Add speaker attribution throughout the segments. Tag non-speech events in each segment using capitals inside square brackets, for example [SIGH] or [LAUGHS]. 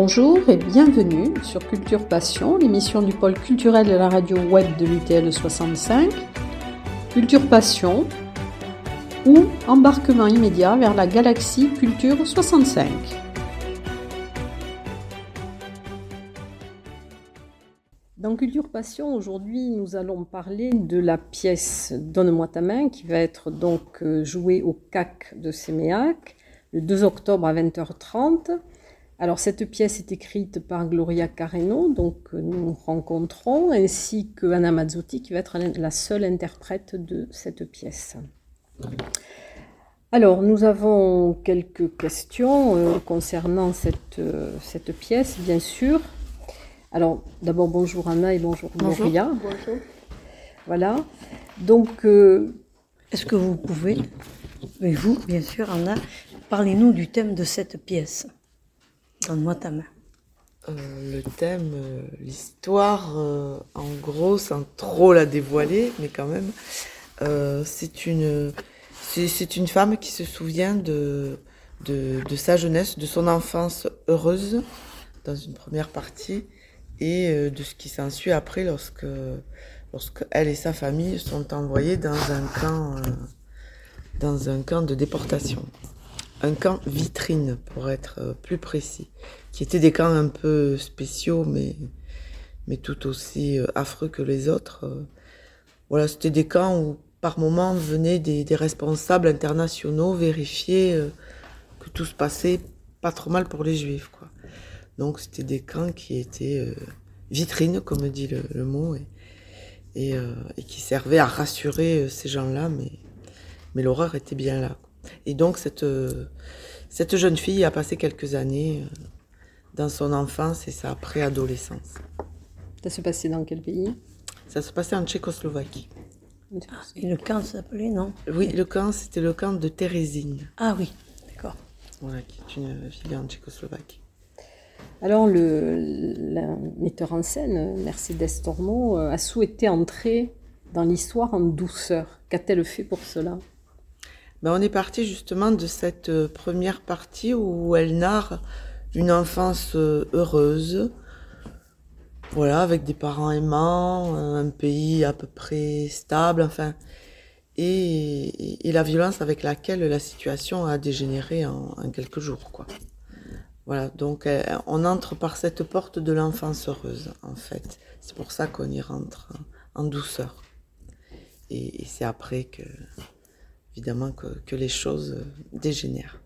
Speaker 1: Bonjour et bienvenue sur Culture Passion, l'émission du pôle culturel de la radio web de l'UTL 65. Culture Passion ou embarquement immédiat vers la galaxie Culture 65. Dans Culture Passion, aujourd'hui, nous allons parler de la pièce Donne-moi ta main qui va être donc euh, jouée au CAC de Séméac le 2 octobre à 20h30 alors cette pièce est écrite par Gloria Carreno, donc nous rencontrons, ainsi que Anna Mazzotti qui va être la seule interprète de cette pièce. Alors nous avons quelques questions euh, concernant cette, euh, cette pièce, bien sûr. Alors d'abord bonjour Anna et bonjour, Gloria. Bonjour. Voilà. Donc euh,
Speaker 2: est-ce que vous pouvez, et vous bien sûr Anna, parlez-nous du thème de cette pièce? Donne-moi ta main.
Speaker 3: Euh, le thème, euh, l'histoire, euh, en gros, sans trop la dévoiler, mais quand même, c'est une, une femme qui se souvient de, de, sa jeunesse, de son enfance heureuse, dans une première partie, et de ce qui s'ensuit après lorsque, lorsque elle et sa famille sont envoyées dans un camp, dans un camp de déportation un camp vitrine, pour être euh, plus précis, qui étaient des camps un peu spéciaux, mais, mais tout aussi euh, affreux que les autres. Euh. Voilà, c'était des camps où par moment venaient des, responsables internationaux vérifier que tout se passait pas trop mal pour les juifs. Quoi. Donc c'était des camps qui étaient vitrines, comme dit le, mot, et, et, et, qui servaient à rassurer ces gens-là, mais, mais l'horreur était bien là. Et donc, cette, cette jeune fille a passé quelques années euh, dans son enfance et sa préadolescence.
Speaker 1: Ça se passait dans quel pays?
Speaker 3: Ça se passait en Tchécoslovaquie.
Speaker 2: et le camp s'appelait, non?
Speaker 3: Oui, le camp, c'était le camp de Thérésine.
Speaker 2: Ah oui, d'accord.
Speaker 3: Voilà, qui est une fille en Tchécoslovaquie.
Speaker 1: Alors, le, metteur en scène, Mercedes Tormo, euh, a souhaité entrer dans l'histoire en douceur. Qu'a-t-elle fait pour cela?
Speaker 3: Ben, on est parti justement de cette euh, première partie où elle narre une enfance euh, heureuse, voilà, avec des parents aimants, un pays à peu près stable, enfin, et, la violence avec laquelle la situation a dégénéré en, quelques jours, quoi. Voilà, donc euh, on entre par cette porte de l'enfance heureuse, en fait. C'est pour ça qu'on y rentre en douceur. et c'est après que évidemment que, les choses euh, dégénèrent.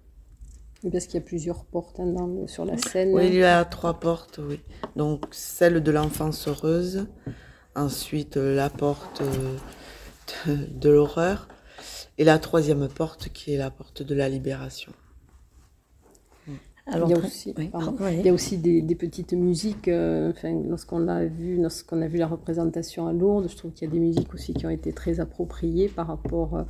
Speaker 1: parce qu'il y a plusieurs portes hein, sur la scène.
Speaker 3: Oui, il y a trois portes, oui. Donc celle de l'enfance heureuse, ensuite euh, la porte euh, de l'horreur, et la troisième porte qui est la porte de la libération
Speaker 1: il, y a aussi, il y a aussi des, petites musiques. Euh, lorsqu'on a vu, lorsqu'on a vu la représentation à Lourdes, je trouve qu'il y a des musiques aussi qui ont été très appropriées par rapport euh,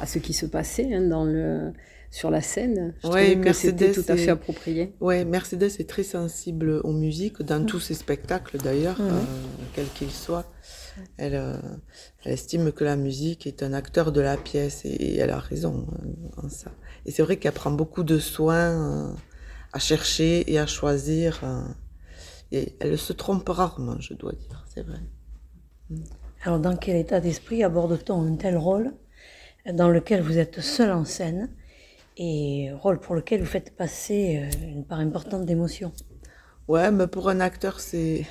Speaker 1: à ce qui se passait hein, dans le, sur la scène. Je oui, que c'était tout à fait approprié.
Speaker 3: Oui, Mercedes est très sensible aux musiques, dans mm. tous ses spectacles d'ailleurs, mm. euh, quels qu'ils soient. Elle, elle, estime que la musique est un acteur de la pièce et, elle a raison en ça. Et c'est vrai qu'elle prend beaucoup de soins à chercher et à choisir. Euh, et elle se trompe rarement, je dois dire, c'est vrai.
Speaker 2: Mm. Alors, dans quel état d'esprit aborde-t-on un tel rôle dans lequel vous êtes seul en scène et rôle pour lequel vous faites passer euh, une part importante d'émotion?
Speaker 3: Ouais, mais pour un acteur, c'est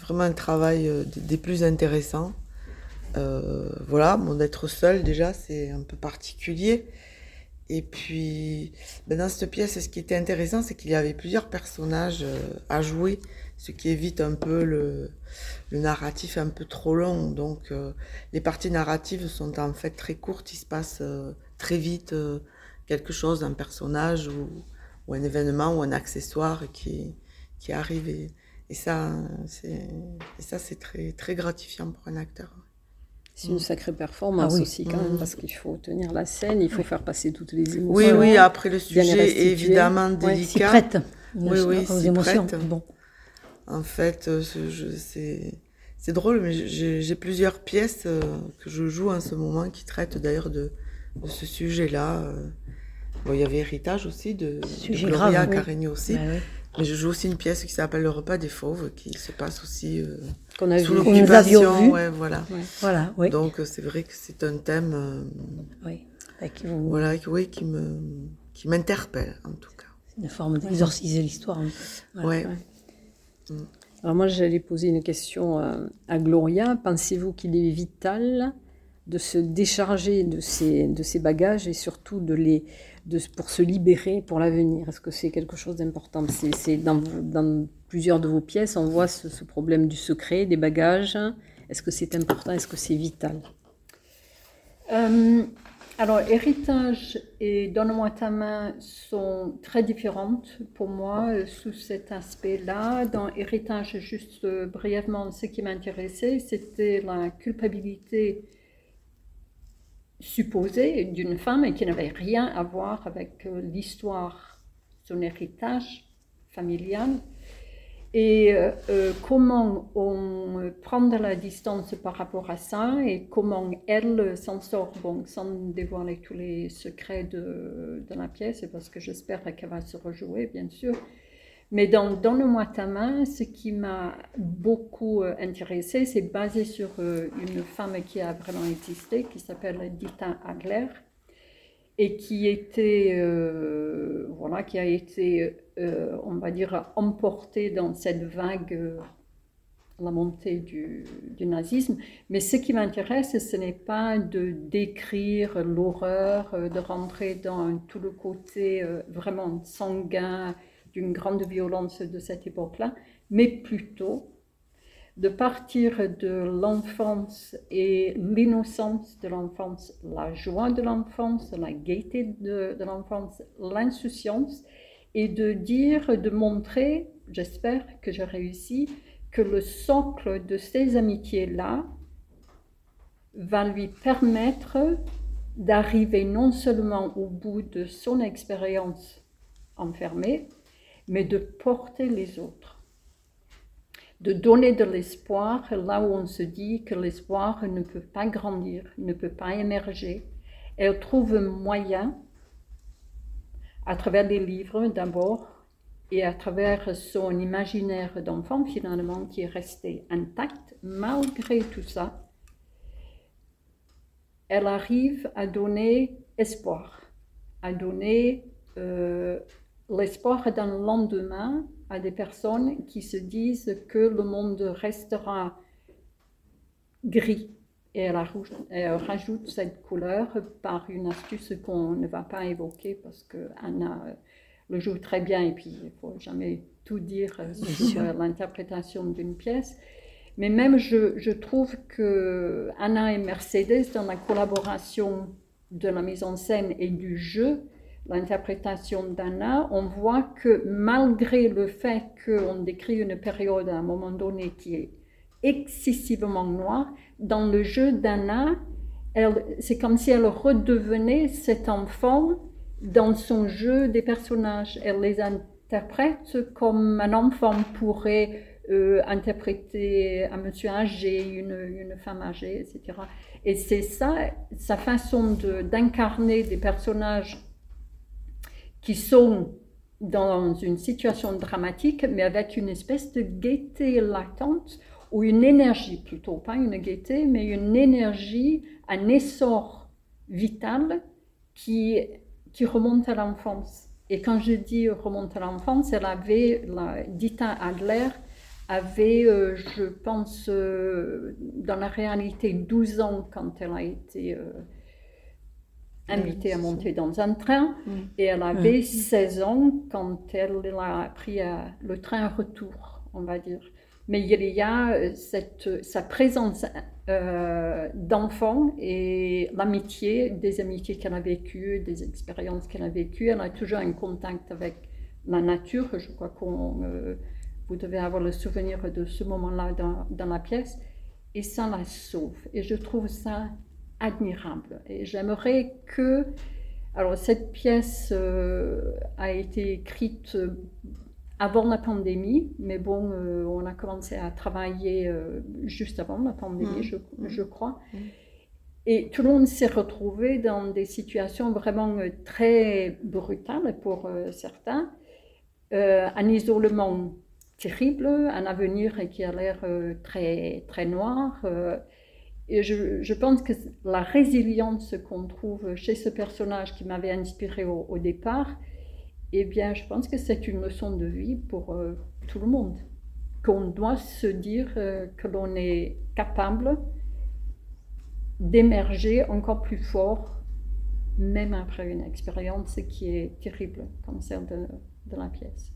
Speaker 3: vraiment un travail euh, des plus intéressants. voilà, mon d'être seul déjà, c'est un peu particulier. Et puis, ben dans cette pièce, ce qui était intéressant, c'est qu'il y avait plusieurs personnages euh, à jouer, ce qui évite un peu le, narratif un peu trop long. Donc, euh, les parties narratives sont en fait très courtes, il se passe euh, très vite quelque chose, un personnage ou, un événement ou un accessoire qui, qui arrive. Et, et ça, c'est très gratifiant pour un acteur.
Speaker 1: C'est une sacrée performance ah aussi quand même, mmh. parce qu'il faut tenir la scène, il faut faire passer toutes les émotions.
Speaker 3: Oui, oui, après le sujet est évidemment délicat.
Speaker 2: Ouais, prête.
Speaker 3: Oui, oui, aux émotions. Bon. En fait, euh, c'est drôle, mais j'ai plusieurs pièces euh, que je joue en ce moment qui traitent d'ailleurs de, de, ce sujet-là. Euh. Bon, il y avait Héritage aussi, de,
Speaker 2: Sujet
Speaker 3: Gloria
Speaker 2: grave,
Speaker 3: aussi. Bah Mais je joue aussi une pièce qui s'appelle Le repas des fauves, qui se passe aussi euh,
Speaker 1: Qu'on a
Speaker 3: sous l'occupation. Ouais, voilà.
Speaker 1: Ouais.
Speaker 2: Voilà, oui.
Speaker 3: Donc euh, c'est vrai que c'est un thème, euh,
Speaker 2: oui. Qui vous-
Speaker 3: voilà, qui- oui, qui me, qui m'interpelle en tout cas.
Speaker 2: Une forme d'exorciser l'histoire un peu. Voilà.
Speaker 3: Ouais.
Speaker 1: Ouais. Alors moi, j'allais poser une question euh, à Gloria. Pensez-vous qu'il est vital de se décharger de ses, de ses bagages et surtout de les, de, pour se libérer pour l'avenir Est-ce que c'est quelque chose d'important? C'est dans, dans plusieurs de vos pièces, on voit ce, ce problème du secret, des bagages. Est-ce que c'est important? Est-ce que c'est vital?
Speaker 4: Euh, alors, héritage et donne-moi ta main sont très différentes pour moi euh, sous cet aspect-là. Dans héritage, juste euh, brièvement, ce qui m'intéressait, c'était la culpabilité supposée d'une femme et qui n'avait rien à voir avec euh, l'histoire, son héritage familial. Et euh, euh, comment on prend de la distance par rapport à ça et comment elle s'en sort, bon, sans dévoiler tous les secrets de, de la pièce, parce que j'espère qu'elle va se rejouer, bien sûr. Mais dans Donne-moi ta main, ce qui m'a beaucoup euh, intéressé, c'est basé sur euh, une femme qui a vraiment existé, qui s'appelle Dita Adler, et qui était, euh, voilà, qui a été, on va dire, emportée dans cette vague, la montée du, nazisme. Mais ce qui m'intéresse, ce n'est pas de décrire l'horreur, de rentrer dans tout le côté vraiment sanguin d'une grande violence de cette époque-là, mais plutôt de partir de l'enfance et l'innocence de l'enfance, la joie de l'enfance, la gaieté de, l'enfance, l'insouciance, et de dire, de montrer, j'espère que j'ai réussi, que le socle de ces amitiés-là va lui permettre d'arriver non seulement au bout de son expérience enfermée, mais de porter les autres de donner de l'espoir là où on se dit que l'espoir ne peut pas grandir, ne peut pas émerger. Elle trouve un moyen, à travers les livres d'abord, et à travers son imaginaire d'enfant finalement qui est resté intact malgré tout ça, elle arrive à donner espoir, à donner euh, l'espoir d'un lendemain à des personnes qui se disent que le monde restera gris. Et elle, elle rajoute cette couleur par une astuce qu'on ne va pas évoquer parce que Anna euh, le joue très bien et puis il ne faut jamais tout dire euh, sur euh, l'interprétation d'une pièce. Mais même je, je trouve que Anna et Mercedes, dans la collaboration de la mise en scène et du jeu, l'interprétation d'Anna, on voit que malgré le fait qu'on décrit une période à un moment donné qui est excessivement noire, dans le jeu d'Anna, c'est comme si elle redevenait cet enfant dans son jeu des personnages. Elle les interprète comme un enfant pourrait euh, interpréter un monsieur âgé, une, une femme âgée, etc. Et c'est ça, sa façon d'incarner des personnages qui sont dans une situation dramatique, mais avec une espèce de gaieté latente, ou une énergie plutôt, pas une gaieté, mais une énergie, un essor vital qui, qui remonte à l'enfance. Et quand je dis remonte à l'enfance, elle avait, la, Dita Adler avait, euh, je pense, euh, dans la réalité 12 ans quand elle a été euh, invitée à monter dans un train. Et elle avait 16 ans quand elle a pris euh, le train retour, on va dire. Mais il y a euh, cette, sa présence euh, d'enfant et l'amitié, des amitiés qu'elle a vécues, des expériences qu'elle a vécues. Elle a toujours un contact avec la nature. Je crois qu'on, euh, vous devez avoir le souvenir de ce moment-là dans, dans la pièce. Et ça la sauve. Et je trouve ça admirable. Et j'aimerais que... Alors, cette pièce euh, a été écrite euh, avant la pandémie, mais bon, euh, on a commencé à travailler euh, juste avant la pandémie, je,
Speaker 3: Mhm.
Speaker 4: je crois.
Speaker 3: Mhm.
Speaker 4: Et tout le monde s'est retrouvé dans des situations vraiment très brutales pour certains. un isolement terrible, un avenir qui a l'air très, très noir. Et je, pense que la résilience qu'on trouve chez ce personnage qui m'avait inspiré au, au départ, eh bien, je pense que c'est une leçon de vie pour euh, tout le monde. Qu'on doit se dire euh, que l'on est capable d'émerger encore plus fort, même après une expérience qui est terrible, comme celle de, de la pièce.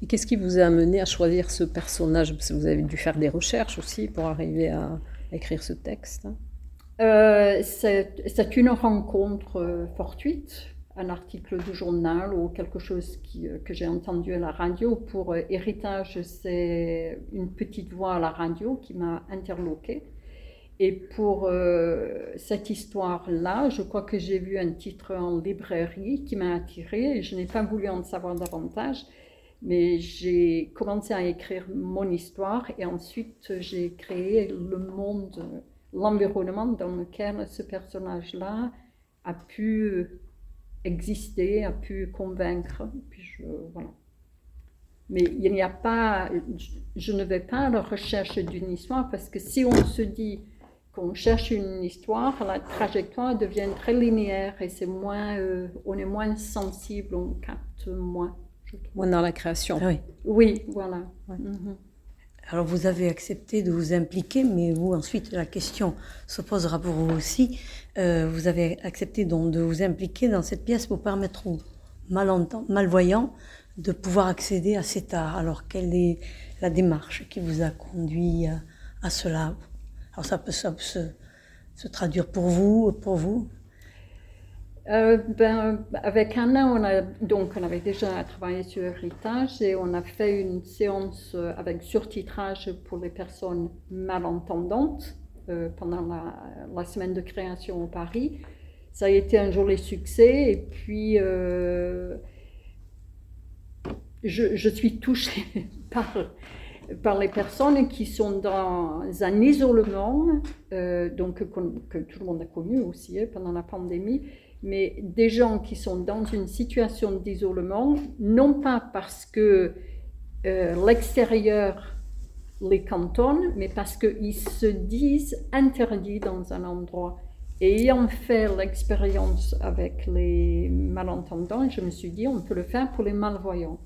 Speaker 1: Et qu'est-ce qui vous a amené à choisir ce personnage? Parce que vous avez dû faire des recherches aussi pour arriver à écrire ce texte.
Speaker 4: Euh, c'est une rencontre euh, fortuite, un article du journal ou quelque chose euh, que j'ai entendu à la radio. Pour Héritage, c'est une petite voix à la radio qui m'a interloquée. Et pour cette histoire-là, je crois que j'ai vu un titre en librairie qui m'a attirée et je n'ai pas voulu en savoir davantage. Mais j'ai commencé à écrire mon histoire et ensuite j'ai créé le monde, l'environnement dans lequel ce personnage-là a pu exister, a pu convaincre. Puis je, voilà. Mais il n'y a pas, je- ne vais pas à la recherche d'une histoire parce que si on se dit qu'on cherche une histoire, la trajectoire devient très linéaire et c'est moins, euh, on est moins sensible, on capte moins.
Speaker 1: Moi, dans la création.
Speaker 2: Ah oui.
Speaker 4: Oui, voilà.
Speaker 1: Ouais.
Speaker 4: Mhm.
Speaker 2: Alors vous avez accepté de vous impliquer, mais vous ensuite la question se posera pour vous aussi. Euh, vous avez accepté donc de vous impliquer dans cette pièce pour permettre aux malvoyants de pouvoir accéder à cet art. Alors quelle est la démarche qui vous a conduit à, à cela? Alors ça peut, ça peut se, se traduire pour vous, pour vous?
Speaker 4: Euh, ben, avec Anna, on donc, on avait déjà travaillé sur Héritage et on a fait une séance euh, avec surtitrage pour les personnes malentendantes euh, pendant la, semaine de création au Paris. Ça a été un joli succès et puis je, suis touchée [LAUGHS] par, les personnes qui sont dans un isolement, donc que, tout le monde a connu aussi hein, pendant la pandémie, mais des gens qui sont dans une situation d'isolement, non pas parce que euh, l'extérieur les cantonne, mais parce qu'ils se disent interdits dans un endroit. Et ayant fait l'expérience avec les malentendants, je me suis dit, on peut le faire pour les malvoyants.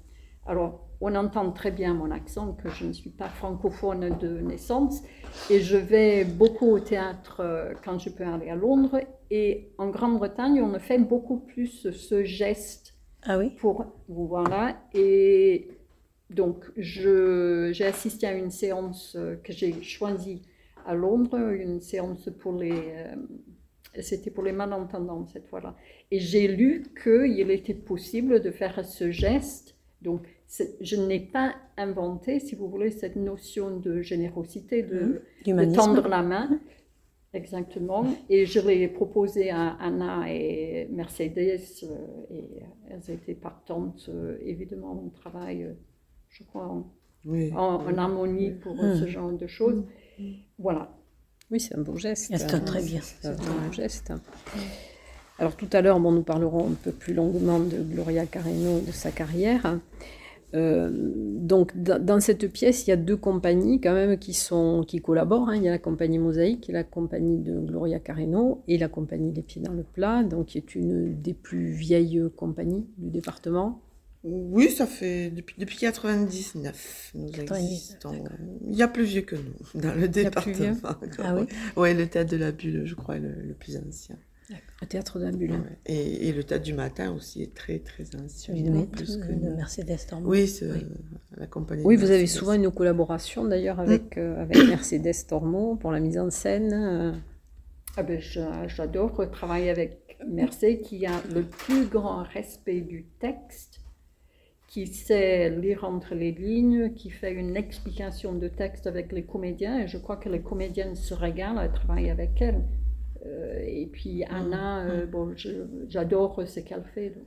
Speaker 4: Alors, on entend très bien mon accent, que je ne suis pas francophone de naissance, et je vais beaucoup au théâtre euh, quand je peux aller à Londres. Et en Grande-Bretagne, on fait beaucoup plus ce geste
Speaker 2: Ah oui?
Speaker 4: pour voilà et donc j'ai assisté à une séance euh, que j'ai choisie à Londres une séance pour les euh, c'était pour les malentendants cette fois-là et j'ai lu qu'il était possible de faire ce geste donc je n'ai pas inventé si vous voulez cette notion de générosité de, de
Speaker 2: L'humanisme.
Speaker 4: tendre la main. Exactement. Et je l'ai proposé à Anna et Mercedes euh, et elles étaient partantes. euh, Évidemment, on travaille, euh, je crois, en,
Speaker 3: Oui.
Speaker 4: en- en harmonie pour euh,
Speaker 2: Mm.
Speaker 4: ce genre de choses. Voilà.
Speaker 1: Oui, c'est un beau geste.
Speaker 2: C'est un
Speaker 1: hein.
Speaker 2: très bien.
Speaker 1: C'est un beau geste. Alors tout à l'heure, bon, nous parlerons un peu plus longuement de Gloria Carreno et de sa carrière. Euh, donc dans, cette pièce, il y a deux compagnies quand même qui, sont, qui collaborent. hein. Il y a la compagnie Mosaïque la compagnie de Gloria Carreno et la compagnie Les Pieds dans le Plat, donc qui est une des plus vieilles compagnies du département.
Speaker 3: Oui, ça fait depuis, depuis 99. Nous
Speaker 2: 99,
Speaker 3: existons. Il y a plus vieux que nous dans le département.
Speaker 2: Ah oui
Speaker 3: Ouais, le théâtre de la Bulle, je crois, est le, le plus ancien.
Speaker 1: Le théâtre d'Ambulance.
Speaker 3: Ouais. Et, et le théâtre du matin aussi est très très ancien. Plus que
Speaker 2: de
Speaker 3: nous.
Speaker 2: Mercedes Tormo.
Speaker 3: Oui, la compagnie.
Speaker 1: Oui,
Speaker 3: de
Speaker 1: vous avez
Speaker 3: Mercedes.
Speaker 1: souvent une collaboration d'ailleurs avec, euh, avec [COUGHS] Mercedes Tormo pour la mise en scène. euh.
Speaker 4: Ah ben, j'a- J'adore travailler avec Mercé qui a le plus grand respect du texte, qui sait lire entre les lignes, qui fait une explication de texte avec les comédiens. Et je crois que les comédiennes se régalent à travailler avec elle. Euh, et puis Anna, euh, bon, je- j'adore ce qu'elle fait. donc.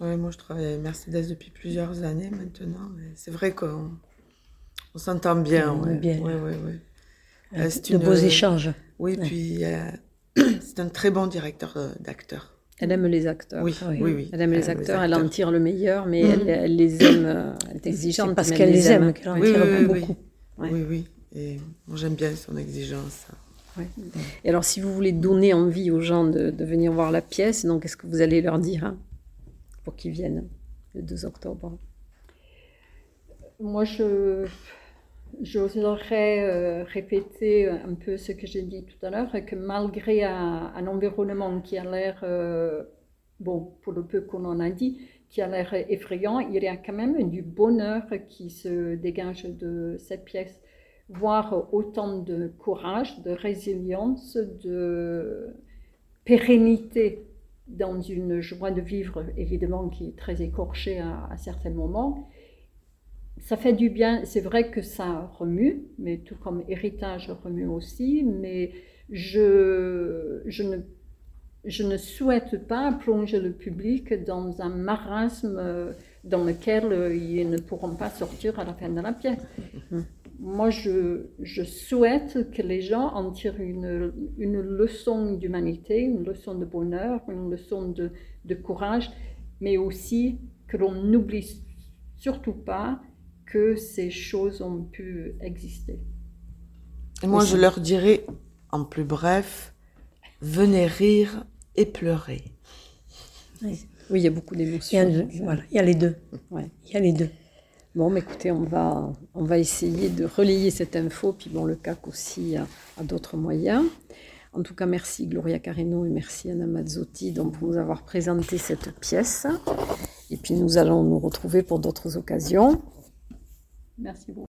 Speaker 3: Ouais, moi, je travaille avec Mercedes depuis plusieurs années maintenant. C'est vrai qu'on on s'entend bien.
Speaker 2: On
Speaker 3: Ouais.
Speaker 2: bien.
Speaker 3: Ouais, ouais, ouais.
Speaker 2: Euh,
Speaker 3: c'est
Speaker 2: de
Speaker 3: une-
Speaker 2: beaux échanges.
Speaker 3: Oui,
Speaker 2: Ouais.
Speaker 3: puis euh, [CLEARS THROAT] c'est un très bon directeur d'acteurs.
Speaker 1: Elle aime les acteurs.
Speaker 3: Oui,
Speaker 2: Oui.
Speaker 3: oui, oui.
Speaker 1: Elle aime les acteurs, elle en tire le meilleur, mais elle, elle les aime. Elle est exigeante.
Speaker 2: Parce qu'elle
Speaker 1: elle
Speaker 2: les aime qu'elle en
Speaker 3: Oui,
Speaker 2: tire
Speaker 3: oui, oui,
Speaker 2: beaucoup.
Speaker 1: Ouais.
Speaker 3: Oui, oui. Et moi, j'aime bien son exigence.
Speaker 1: Et alors, si vous voulez donner envie aux gens de, de venir voir la pièce, donc qu'est-ce que vous allez leur dire hein, pour qu'ils viennent le 2 octobre?
Speaker 4: Moi, je, j'oserais euh, répéter un peu ce que j'ai dit tout à l'heure, que malgré un, un environnement qui a l'air, euh, bon, pour le peu qu'on en a dit, qui a l'air effrayant, il y a quand même du bonheur qui se dégage de cette pièce. Voir autant de courage, de résilience, de pérennité dans une joie de vivre, évidemment, qui est très écorchée à, certains moments. Ça fait du bien, c'est vrai que ça remue, mais tout comme héritage remue aussi, mais je, ne, souhaite pas plonger le public dans un marasme dans lequel ils ne pourront pas sortir à la fin de la pièce. [LAUGHS] Moi, je, je souhaite que les gens en tirent une, une leçon d'humanité, une leçon de bonheur, une leçon de, de courage, mais aussi que l'on n'oublie surtout pas que ces choses ont pu exister.
Speaker 3: Et moi, je leur dirais, en plus bref, venez rire et pleurer.
Speaker 1: Oui, il y a beaucoup d'émotions.
Speaker 2: voilà, il y a les deux.
Speaker 1: Ouais.
Speaker 2: Il y a les deux.
Speaker 1: Bon, mais écoutez, on va, on va essayer de relayer cette info, puis bon, le CAC aussi a, d'autres moyens. En tout cas, merci Gloria Carreno et merci Anna Mazzotti donc, pour nous avoir présenté cette pièce. Et puis nous allons nous retrouver pour d'autres occasions.
Speaker 4: Merci beaucoup.